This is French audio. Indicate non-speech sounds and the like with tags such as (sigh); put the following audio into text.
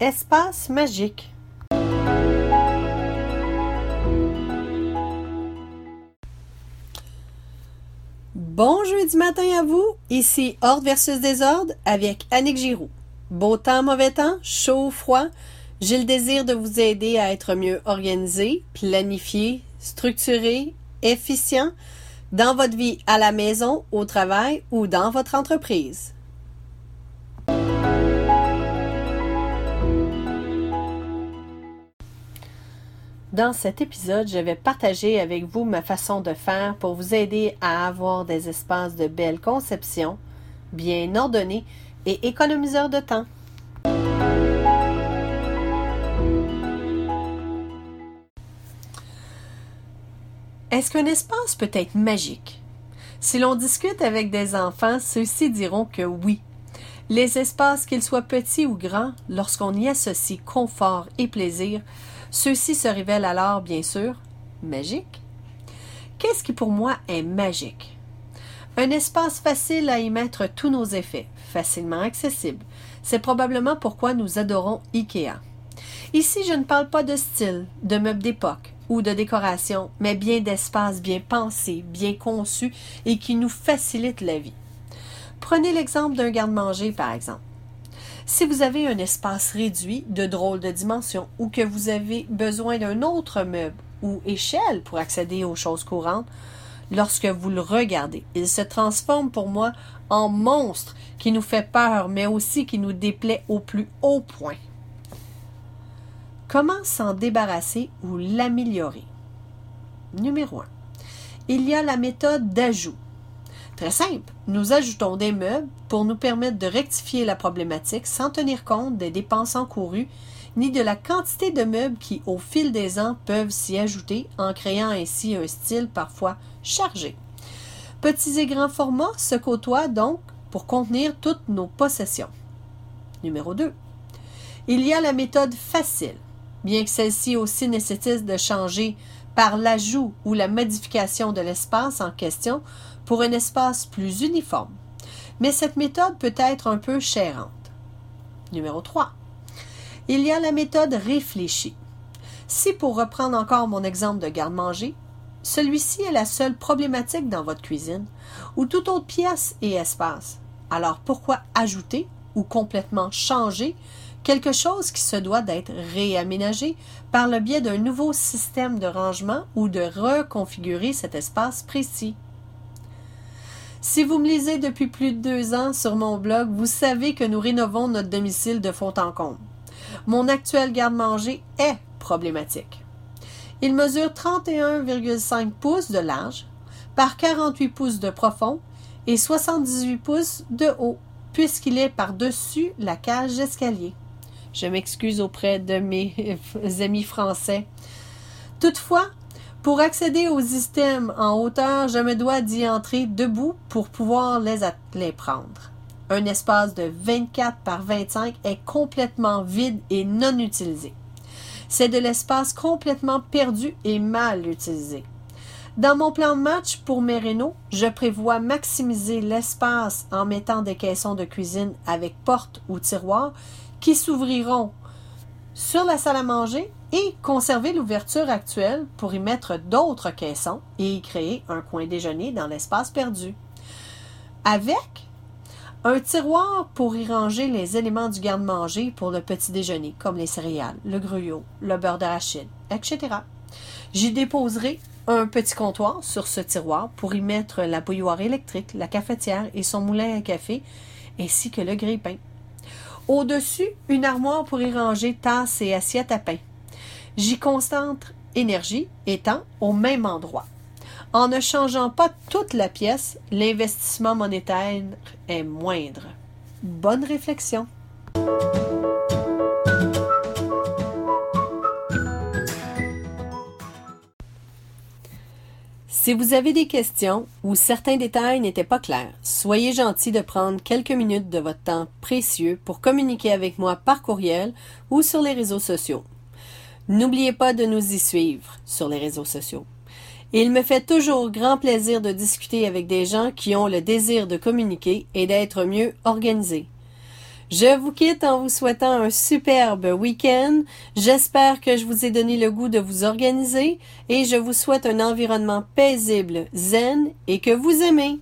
Espace magique. Bon jeudi matin à vous, ici Ordre versus Désordre avec Annick Giroux. Beau temps, mauvais temps, chaud, froid, j'ai le désir de vous aider à être mieux organisé, planifié, structuré, efficient dans votre vie à la maison, au travail ou dans votre entreprise. Dans cet épisode, je vais partager avec vous ma façon de faire pour vous aider à avoir des espaces de belle conception, bien ordonnés et économiseurs de temps. Est-ce qu'un espace peut être magique? Si l'on discute avec des enfants, ceux-ci diront que oui. Les espaces, qu'ils soient petits ou grands, lorsqu'on y associe confort et plaisir, ceux-ci se révèlent alors, bien sûr, magiques. Qu'est-ce qui pour moi est magique? Un espace facile à y mettre tous nos effets, facilement accessible. C'est probablement pourquoi nous adorons IKEA. Ici, je ne parle pas de style, de meubles d'époque, ou de décoration, mais bien d'espace bien pensé, bien conçu et qui nous facilite la vie. Prenez l'exemple d'un garde-manger, par exemple. Si vous avez un espace réduit de drôle de dimension ou que vous avez besoin d'un autre meuble ou échelle pour accéder aux choses courantes, lorsque vous le regardez, il se transforme pour moi en monstre qui nous fait peur, mais aussi qui nous déplaît au plus haut point. Comment s'en débarrasser ou l'améliorer? Numéro 1. Il y a la méthode d'ajout. Très simple. Nous ajoutons des meubles pour nous permettre de rectifier la problématique sans tenir compte des dépenses encourues ni de la quantité de meubles qui, au fil des ans, peuvent s'y ajouter en créant ainsi un style parfois chargé. Petits et grands formats se côtoient donc pour contenir toutes nos possessions. Numéro 2. Il y a la méthode facile bien que celle-ci aussi nécessite de changer par l'ajout ou la modification de l'espace en question pour un espace plus uniforme. Mais cette méthode peut être un peu chérante. Numéro 3. Il y a la méthode réfléchie. Si, pour reprendre encore mon exemple de garde-manger, celui-ci est la seule problématique dans votre cuisine, ou toute autre pièce et espace, alors pourquoi ajouter ou complètement changer quelque chose qui se doit d'être réaménagé par le biais d'un nouveau système de rangement ou de reconfigurer cet espace précis? Si vous me lisez depuis plus de deux ans sur mon blog, vous savez que nous rénovons notre domicile de fond en comble. Mon actuel garde-manger est problématique. Il mesure 31,5 pouces de large par 48 pouces de profond et 78 pouces de haut, puisqu'il est par-dessus la cage d'escalier. Je m'excuse auprès de mes (laughs) amis français. Toutefois, accéder aux systèmes en hauteur, je me dois d'y entrer debout pour pouvoir les, prendre. Un espace de 24 par 25 est complètement vide et non utilisé. C'est de l'espace complètement perdu et mal utilisé. Dans mon plan match pour mes rénaux, je prévois maximiser l'espace en mettant des caissons de cuisine avec porte ou tiroir qui s'ouvriront sur la salle à manger et conserver l'ouverture actuelle pour y mettre d'autres caissons et y créer un coin déjeuner dans l'espace perdu. Avec un tiroir pour y ranger les éléments du garde-manger pour le petit déjeuner, comme les céréales, le gruyot, le beurre d'arachide, etc. J'y déposerai un petit comptoir sur ce tiroir pour y mettre la bouilloire électrique, la cafetière et son moulin à café, ainsi que le grille-pain. Au-dessus, une armoire pour y ranger tasses et assiettes à pain. J'y concentre énergie étant au même endroit. En ne changeant pas toute la pièce, l'investissement monétaire est moindre. Bonne réflexion. Si vous avez des questions ou certains détails n'étaient pas clairs, soyez gentil de prendre quelques minutes de votre temps précieux pour communiquer avec moi par courriel ou sur les réseaux sociaux. N'oubliez pas de nous y suivre sur les réseaux sociaux. Il me fait toujours grand plaisir de discuter avec des gens qui ont le désir de communiquer et d'être mieux organisés. Je vous quitte en vous souhaitant un superbe week-end. J'espère que je vous ai donné le goût de vous organiser et je vous souhaite un environnement paisible, zen et que vous aimez.